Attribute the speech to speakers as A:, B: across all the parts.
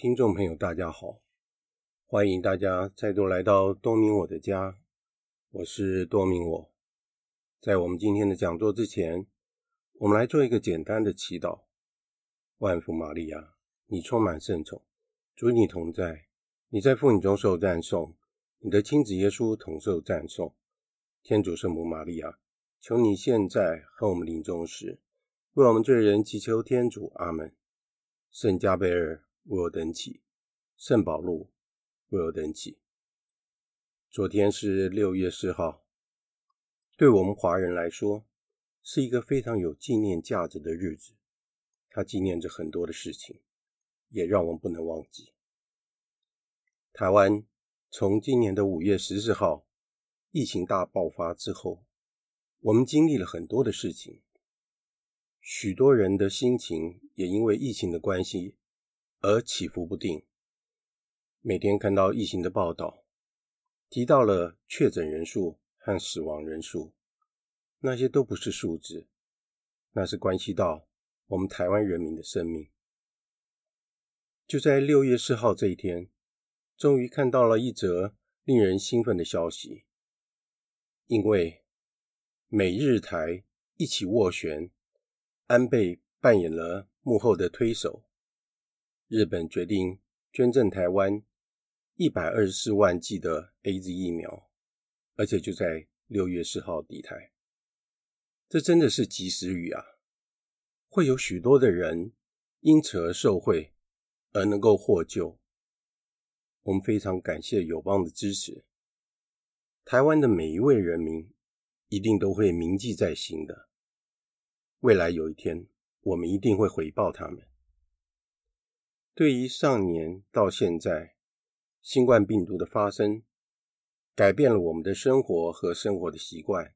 A: 听众朋友，大家好，欢迎大家再度来到多明我的家，我是多明我。在我们今天的讲座之前，我们来做一个简单的祈祷。万福玛利亚，你充满圣宠，主你同在，你在妇女中受赞颂，你的亲子耶稣同受赞颂。天主圣母玛利亚，求你现在和我们临终时，为我们罪人祈求天主。阿门。圣加贝尔。为我等祈，圣保禄为我等祈。昨天是六月四号，对我们华人来说，是一个非常有纪念价值的日子。它纪念着很多的事情，也让我们不能忘记。台湾从今年的五月十四号疫情大爆发之后，我们经历了很多的事情，许多人的心情也因为疫情的关系。而起伏不定。每天看到疫情的报道，提到了确诊人数和死亡人数，那些都不是数字，那是关系到我们台湾人民的生命。就在六月四号这一天，终于看到了一则令人兴奋的消息，因为美日台一起斡旋，安倍扮演了幕后的推手。日本决定捐赠台湾一百二十四万剂的 AZ 疫苗，而且就在六月四号抵台。这真的是及时雨啊！会有许多的人因此而受惠，而能够获救。我们非常感谢友邦的支持。台湾的每一位人民一定都会铭记在心的。未来有一天，我们一定会回报他们。对于上年到现在，新冠病毒的发生，改变了我们的生活和生活的习惯。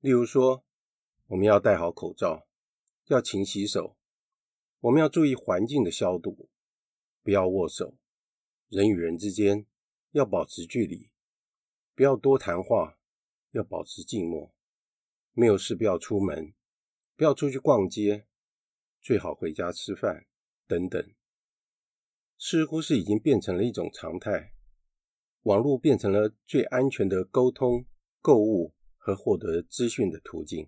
A: 例如说，我们要戴好口罩，要勤洗手，我们要注意环境的消毒，不要握手，人与人之间要保持距离，不要多谈话，要保持静默，没有事不要出门，不要出去逛街，最好回家吃饭，等等。似乎是已经变成了一种常态，网络变成了最安全的沟通、购物和获得资讯的途径。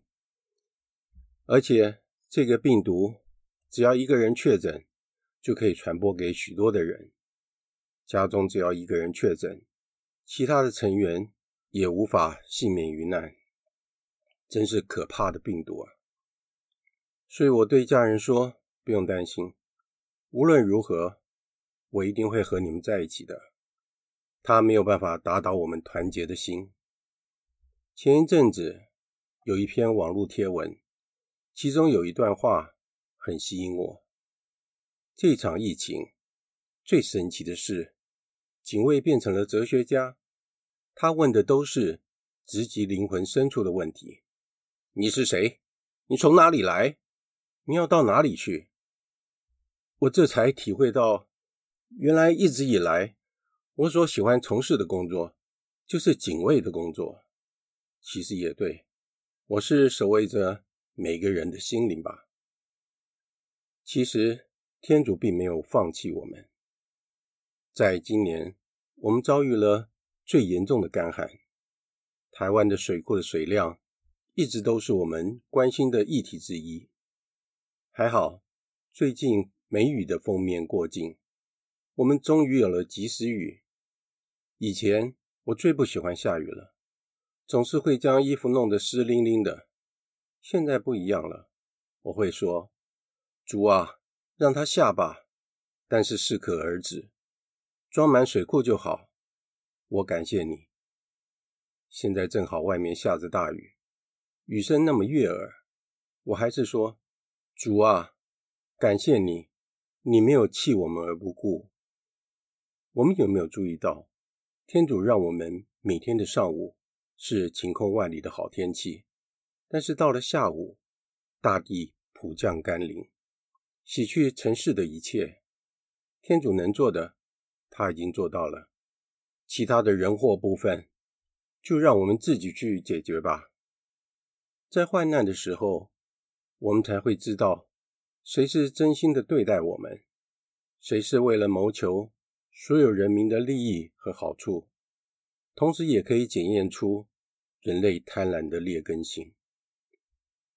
A: 而且，这个病毒只要一个人确诊，就可以传播给许多的人。家中只要一个人确诊，其他的成员也无法幸免于难。真是可怕的病毒啊！所以我对家人说：不用担心，无论如何。我一定会和你们在一起的。他没有办法打倒我们团结的心。前一阵子有一篇网络贴文，其中有一段话很吸引我。这场疫情最神奇的是，警卫变成了哲学家。他问的都是直击灵魂深处的问题：你是谁？你从哪里来？你要到哪里去？我这才体会到。原来一直以来，我所喜欢从事的工作就是警卫的工作。其实也对，我是守卫着每个人的心灵吧。其实天主并没有放弃我们。在今年，我们遭遇了最严重的干旱，台湾的水库的水量一直都是我们关心的议题之一。还好，最近梅雨的锋面过境。我们终于有了及时雨。以前我最不喜欢下雨了，总是会将衣服弄得湿淋淋的。现在不一样了，我会说：“主啊，让它下吧，但是适可而止，装满水库就好。”我感谢你。现在正好外面下着大雨，雨声那么悦耳，我还是说：“主啊，感谢你，你没有弃我们而不顾。”我们有没有注意到，天主让我们每天的上午是晴空万里的好天气，但是到了下午，大地普降甘霖，洗去尘世的一切。天主能做的，他已经做到了，其他的人祸部分，就让我们自己去解决吧。在患难的时候，我们才会知道谁是真心的对待我们，谁是为了谋求所有人民的利益和好处，同时也可以检验出人类贪婪的劣根性。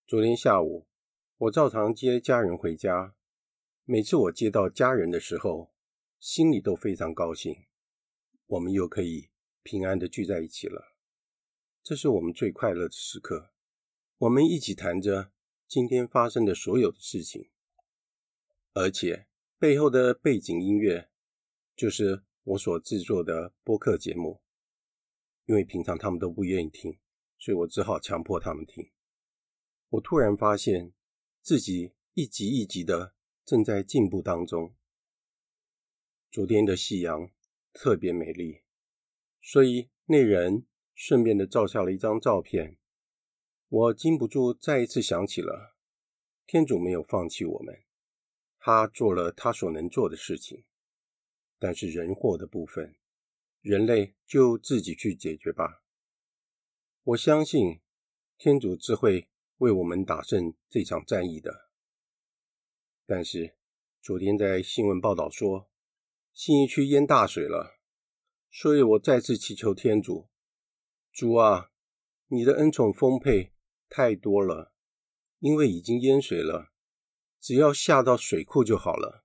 A: 昨天下午，我照常接家人回家。每次我接到家人的时候，心里都非常高兴，我们又可以平安的聚在一起了。这是我们最快乐的时刻。我们一起谈着今天发生的所有的事情，而且背后的背景音乐就是我所制作的播客节目。因为平常他们都不愿意听，所以我只好强迫他们听。我突然发现自己一集一集的正在进步当中。昨天的夕阳特别美丽，所以那人顺便的照下了一张照片。我禁不住再一次想起了天主没有放弃我们，他做了他所能做的事情，但是人祸的部分，人类就自己去解决吧。我相信天主自会为我们打胜这场战役的。但是昨天在新闻报道说新义区淹大水了，所以我再次祈求天主：主啊，你的恩宠丰沛太多了，因为已经淹水了，只要下到水库就好了。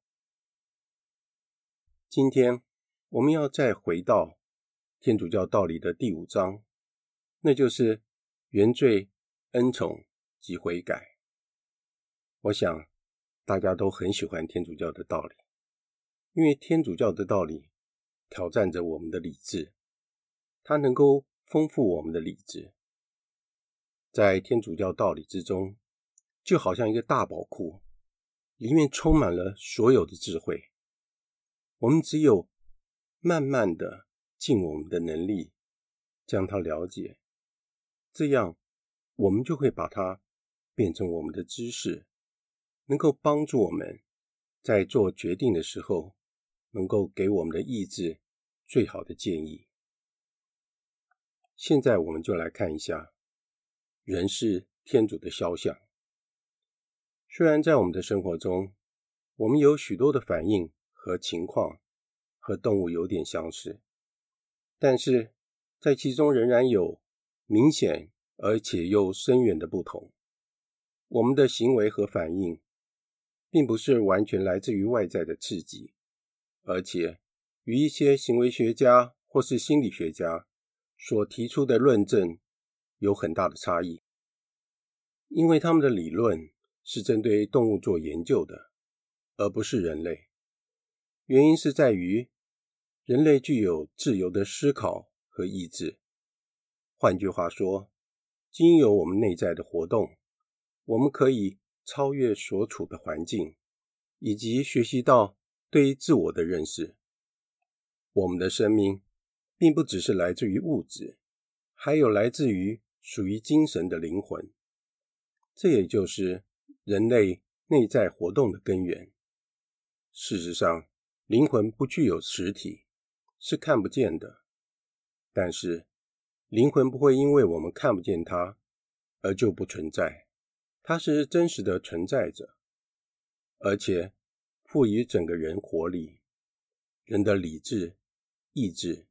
A: 今天。我们要再回到天主教道理的第五章，那就是原罪、恩宠及悔改。我想大家都很喜欢天主教的道理，因为天主教的道理挑战着我们的理智，它能够丰富我们的理智。在天主教道理之中，就好像一个大宝库，里面充满了所有的智慧。我们只有慢慢的尽我们的能力将它了解，这样我们就会把它变成我们的知识，能够帮助我们在做决定的时候，能够给我们的意志最好的建议。现在我们就来看一下，人是天主的肖像。虽然在我们的生活中，我们有许多的反应和情况。和动物有点相似，但是在其中仍然有明显而且又深远的不同。我们的行为和反应，并不是完全来自于外在的刺激，而且与一些行为学家或是心理学家所提出的论证有很大的差异。因为他们的理论是针对动物做研究的，而不是人类。原因是在于，人类具有自由的思考和意志。换句话说，经由我们内在的活动，我们可以超越所处的环境，以及学习到对于自我的认识。我们的生命并不只是来自于物质，还有来自于属于精神的灵魂。这也就是人类内在活动的根源。事实上，灵魂不具有实体，是看不见的。但是，灵魂不会因为我们看不见它而就不存在，它是真实的存在着，而且赋予整个人活力。人的理智、意志，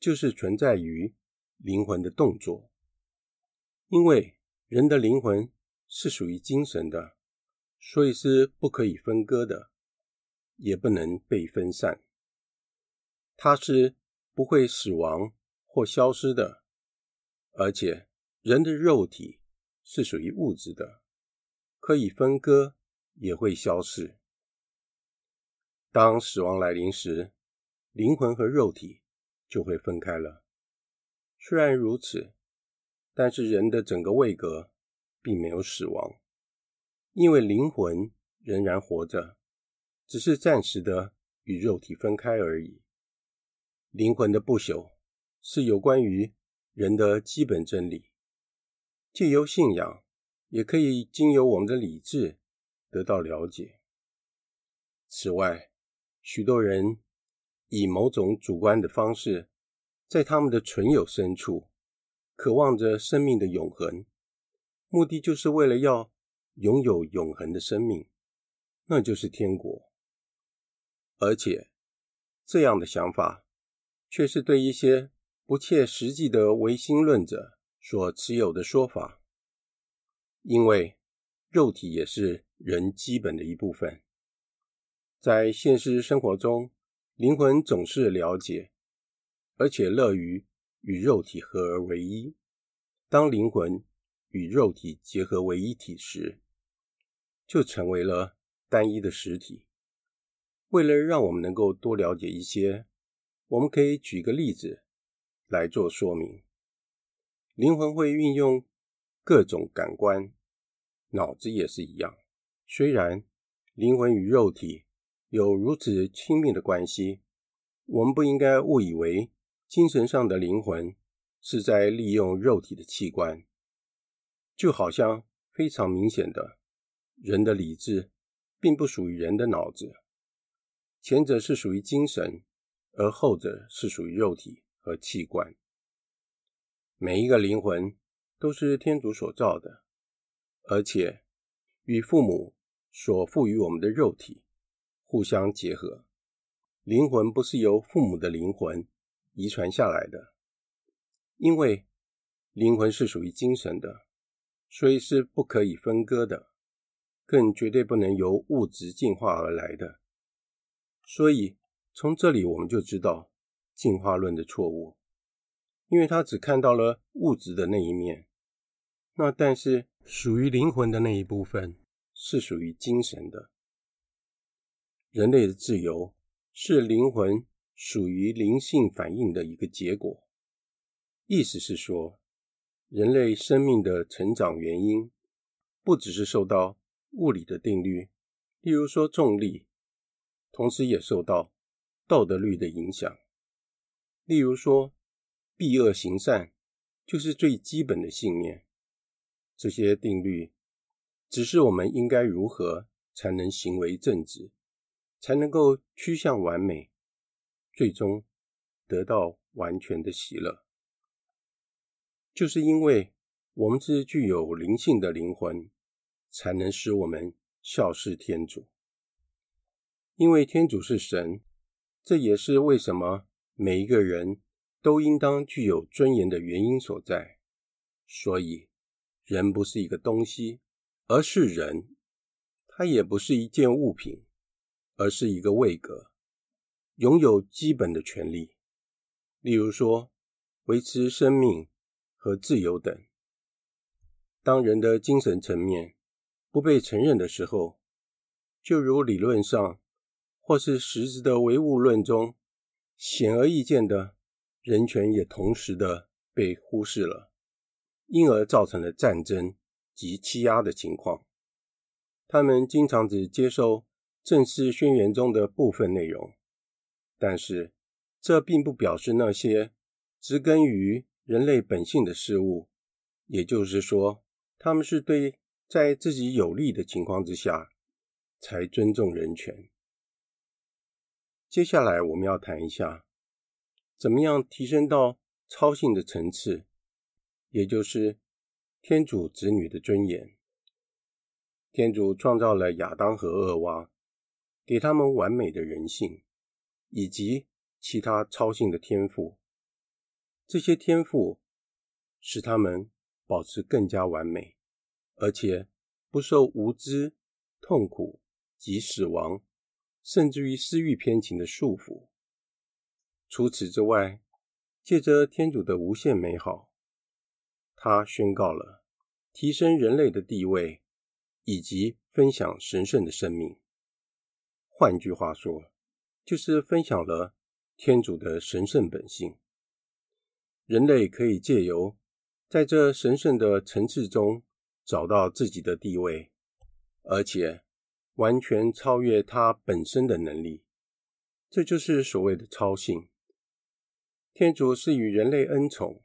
A: 就是存在于灵魂的动作。因为人的灵魂是属于精神的，所以是不可以分割的。也不能被分散，它是不会死亡或消失的，而且人的肉体是属于物质的，可以分割，也会消逝。当死亡来临时，灵魂和肉体就会分开了。虽然如此，但是人的整个位格并没有死亡，因为灵魂仍然活着。只是暂时的与肉体分开而已。灵魂的不朽是有关于人的基本真理，借由信仰，也可以经由我们的理智得到了解。此外，许多人以某种主观的方式，在他们的存有深处，渴望着生命的永恒，目的就是为了要拥有永恒的生命，那就是天国。而且这样的想法却是对一些不切实际的唯心论者所持有的说法，因为肉体也是人基本的一部分。在现实生活中，灵魂总是了解，而且乐于与肉体合而为一。当灵魂与肉体结合为一体时，就成为了单一的实体。为了让我们能够多了解一些，我们可以举个例子来做说明。灵魂会运用各种感官，脑子也是一样。虽然灵魂与肉体有如此亲密的关系，我们不应该误以为精神上的灵魂是在利用肉体的器官，就好像非常明显的，人的理智并不属于人的脑子，前者是属于精神，而后者是属于肉体和器官。每一个灵魂都是天主所造的，而且与父母所赋予我们的肉体互相结合。灵魂不是由父母的灵魂遗传下来的，因为灵魂是属于精神的，所以是不可以分割的，更绝对不能由物质进化而来的。所以从这里我们就知道进化论的错误。因为他只看到了物质的那一面，那但是属于灵魂的那一部分是属于精神的。人类的自由是灵魂属于灵性反应的一个结果，意思是说，人类生命的成长原因不只是受到物理的定律，例如说重力，同时也受到道德律的影响，例如说。避恶行善就是最基本的信念。这些定律只是我们应该如何才能行为正直，才能够趋向完美，最终得到完全的喜乐。就是因为我们是具有灵性的灵魂，才能使我们效事天主。因为天主是神，这也是为什么每一个人。都应当具有尊严的原因所在。所以，人不是一个东西，而是人；它也不是一件物品，而是一个位格，拥有基本的权利，例如说，维持生命和自由等。当人的精神层面不被承认的时候，就如理论上或是实质的唯物论中显而易见的。人权也同时的被忽视了，因而造成了战争及欺压的情况。他们经常只接受正式宣言中的部分内容，但是这并不表示那些植根于人类本性的事物，也就是说，他们是对在自己有利的情况之下才尊重人权。接下来我们要谈一下。怎么样提升到超性的层次，也就是天主子女的尊严？天主创造了亚当和厄娃，给他们完美的人性，以及其他超性的天赋。这些天赋使他们保持更加完美，而且不受无知、痛苦及死亡，甚至于私欲偏情的束缚。除此之外，借着天主的无限美好，他宣告了提升人类的地位，以及分享神圣的生命。换句话说，就是分享了天主的神圣本性。人类可以借由在这神圣的层次中找到自己的地位，而且完全超越他本身的能力。这就是所谓的超性。天主是与人类恩宠，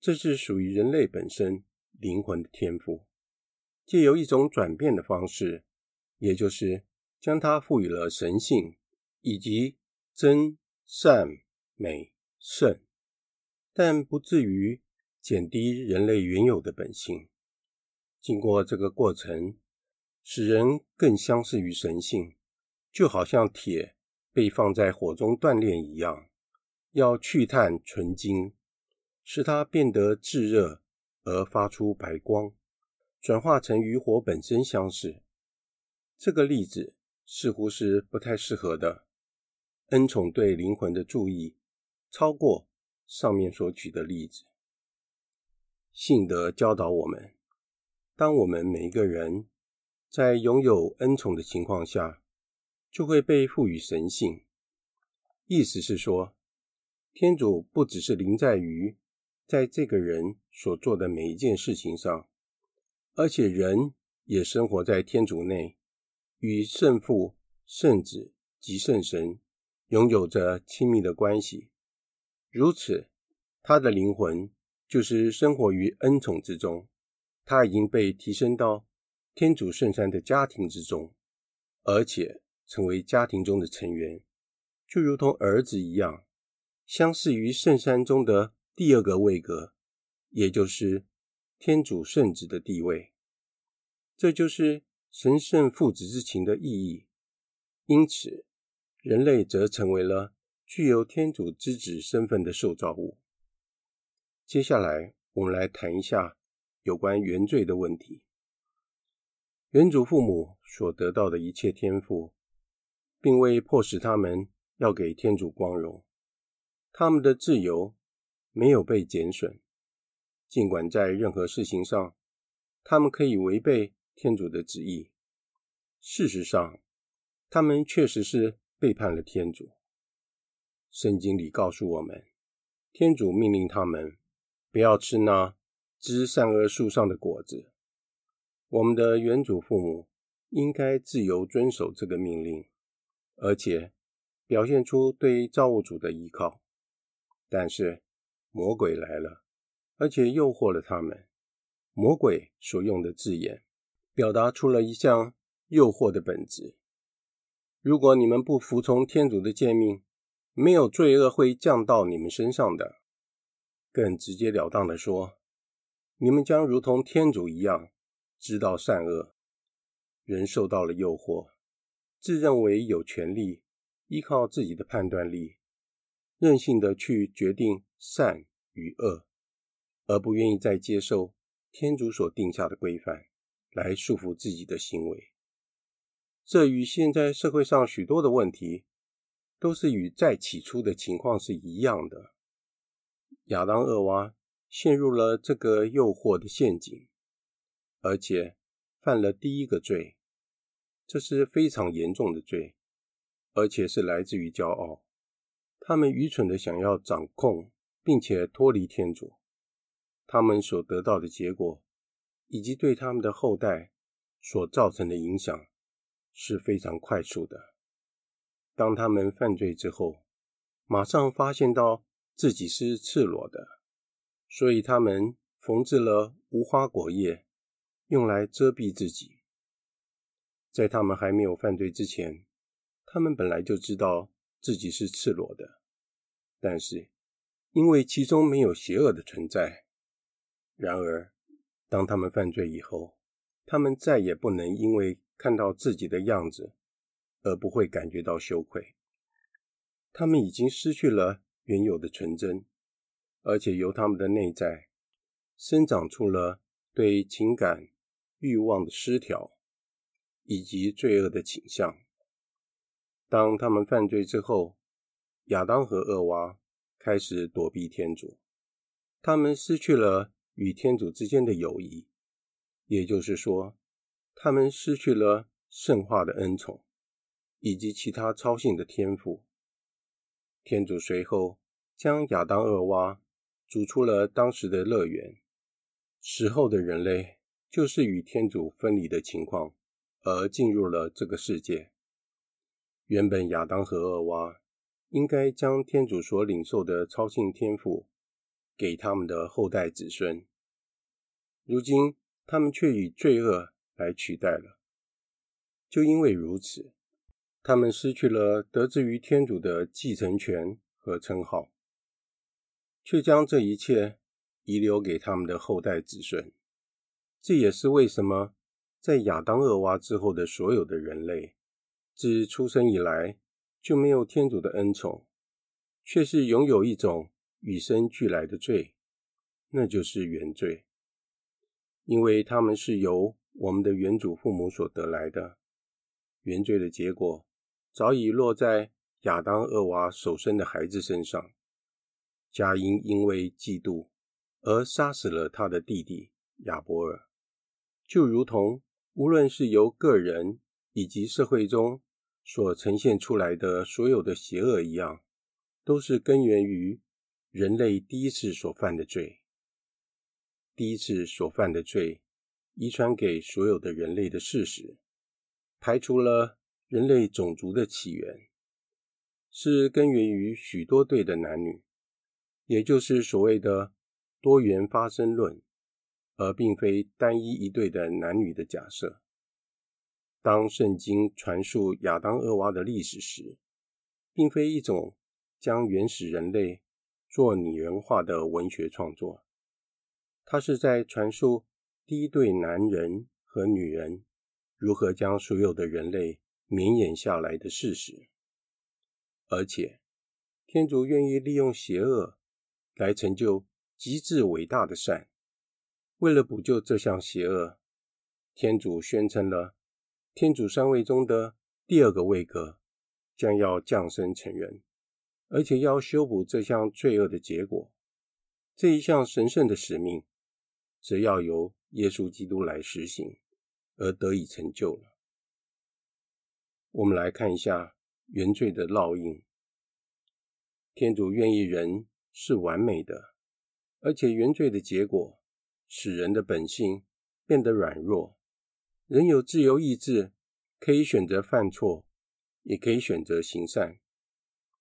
A: 这是属于人类本身灵魂的天赋，借由一种转变的方式，也就是将它赋予了神性以及真善美圣，但不至于减低人类原有的本性。经过这个过程，使人更相似于神性，就好像铁被放在火中锻炼一样，要去碳纯金，使它变得炙热而发出白光，转化成与火本身相似。这个例子似乎是不太适合的。恩宠对灵魂的注意超过上面所举的例子。信德教导我们，当我们每一个人在拥有恩宠的情况下，就会被赋予神性。意思是说，天主不只是临在于在这个人所做的每一件事情上，而且人也生活在天主内，与圣父、圣子及圣神拥有着亲密的关系。如此，他的灵魂。就是生活于恩宠之中，他已经被提升到天主圣山的家庭之中，而且成为家庭中的成员，就如同儿子一样，相似于圣山中的第二个位格，也就是天主圣子的地位。这就是神圣父子之情的意义。因此，人类则成为了具有天主之子身份的受造物。接下来，我们来谈一下有关原罪的问题。原祖父母所得到的一切天赋，并未迫使他们要给天主光荣。他们的自由没有被减损，尽管在任何事情上，他们可以违背天主的旨意。事实上，他们确实是背叛了天主。圣经里告诉我们，天主命令他们。不要吃那知善恶树上的果子。我们的原祖父母应该自由遵守这个命令，而且表现出对造物主的依靠。但是魔鬼来了，而且诱惑了他们。魔鬼所用的字眼，表达出了一项诱惑的本质。如果你们不服从天主的诫命，没有罪恶会降到你们身上的。更直截了当地说，你们将如同天主一样知道善恶。人受到了诱惑，自认为有权利依靠自己的判断力，任性的去决定善与恶，而不愿意再接受天主所定下的规范来束缚自己的行为。这与现在社会上许多的问题，都是与在起初的情况是一样的。亚当、厄娃陷入了这个诱惑的陷阱，而且犯了第一个罪，这是非常严重的罪，而且是来自于骄傲。他们愚蠢的想要掌控，并且脱离天主，他们所得到的结果，以及对他们的后代所造成的影响，是非常快速的。当他们犯罪之后，马上发现到。自己是赤裸的，所以他们缝制了无花果叶，用来遮蔽自己。在他们还没有犯罪之前，他们本来就知道自己是赤裸的，但是因为其中没有邪恶的存在。然而，当他们犯罪以后，他们再也不能因为看到自己的样子而不会感觉到羞愧。他们已经失去了。原有的纯真，而且由他们的内在生长出了对情感欲望的失调，以及罪恶的倾向。当他们犯罪之后，亚当和厄娃开始躲避天主，他们失去了与天主之间的友谊，也就是说，他们失去了圣化的恩宠，以及其他超性的天赋。天主随后将亚当、厄娃逐出了当时的乐园。死后的人类就是与天主分离的情况，而进入了这个世界。原本亚当和厄娃应该将天主所领受的超性天赋给他们的后代子孙，如今他们却以罪恶来取代了。就因为如此。他们失去了得之于天主的继承权和称号，却将这一切遗留给他们的后代子孙。这也是为什么在亚当、厄娃之后的所有的人类，自出生以来就没有天主的恩宠，却是拥有一种与生俱来的罪，那就是原罪。因为他们是由我们的原祖父母所得来的，原罪的结果早已落在亚当、厄娃所生的孩子身上。加因因为嫉妒而杀死了他的弟弟亚伯尔，就如同无论是由个人以及社会中。所呈现出来的所有的邪恶一样，都是根源于人类第一次所犯的罪。第一次所犯的罪，遗传给所有的人类的事实，排除了人类种族的起源，是根源于许多对的男女，也就是所谓的多元发生论，而并非单一一对的男女的假设。当圣经传述亚当、厄娃的历史时，并非一种将原始人类做拟人化的文学创作，它是在传述第一对男人和女人如何将所有的人类绵延下来的事实。而且，天主愿意利用邪恶来成就极致伟大的善。为了补救这项邪恶，天主宣称了。天主三位中的第二个位格将要降生成人，而且要修补这项罪恶的结果。这一项神圣的使命，则要由耶稣基督来实行，而得以成就了。我们来看一下原罪的烙印。天主愿意人是完美的，而且原罪的结果使人的本性变得软弱。人有自由意志，可以选择犯错，也可以选择行善。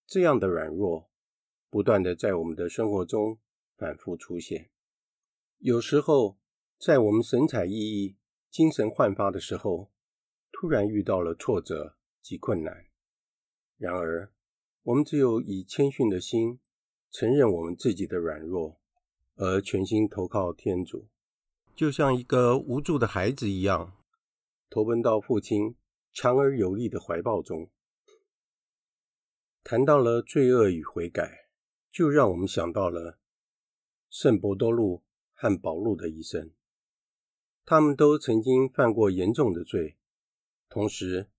A: 这样的软弱，不断的在我们的生活中反复出现。有时候，在我们神采奕奕、精神焕发的时候，突然遇到了挫折及困难。然而，我们只有以谦逊的心，承认我们自己的软弱，而全心投靠天主，就像一个无助的孩子一样。投奔到父亲强而有力的怀抱中。谈到了罪恶与悔改，就让我们想到了圣伯多禄和保禄的一生。他们都曾经犯过严重的罪，同时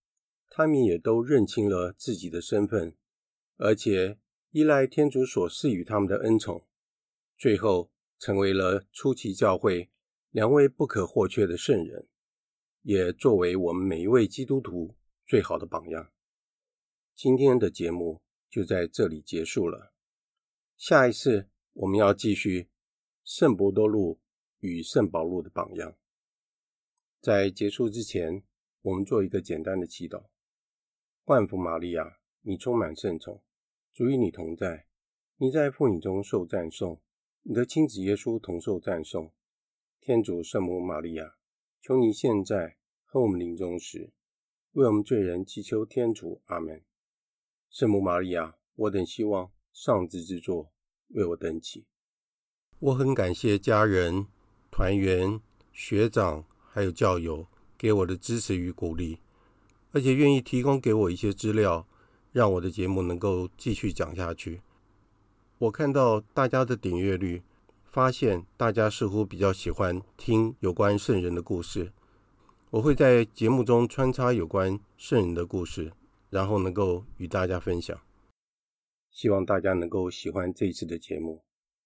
A: 他们也都认清了自己的身份，而且依赖天主所赐予他们的恩宠，最后成为了初期教会两位不可或缺的圣人。也作为我们每一位基督徒最好的榜样。今天的节目就在这里结束了。下一次我们要继续圣伯多禄与圣保禄的榜样。在结束之前，我们做一个简单的祈祷：万福玛利亚，你充满圣宠，主与你同在，你在妇女中受赞颂，你的亲子耶稣同受赞颂。天主圣母玛利亚。求你现在和我们临终时，为我们罪人祈求天主。阿门。圣母玛利亚，我等希望上智之作为我等祈。我很感谢家人、团员、学长还有教友给我的支持与鼓励，而且愿意提供给我一些资料，让我的节目能够继续讲下去。我看到大家的点阅率。发现大家似乎比较喜欢听有关圣人的故事，我会在节目中穿插有关圣人的故事，然后能够与大家分享。希望大家能够喜欢这一次的节目，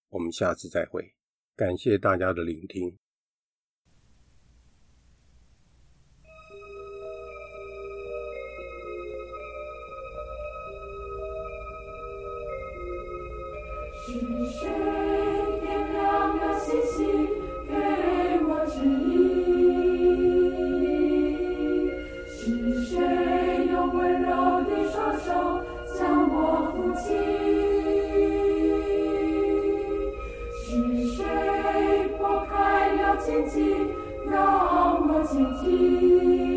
A: 我们下次再会。感谢大家的聆听。
B: 是谁点亮了星星给我指引是谁用温柔的双手将我扶起是谁拨开了荆棘让我前进？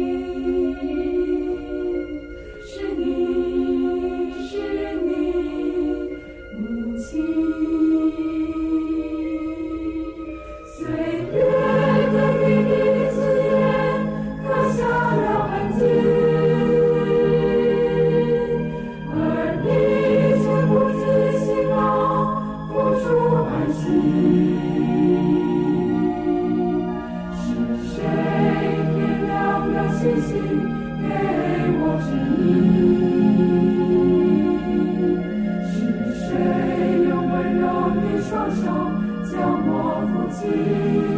B: 是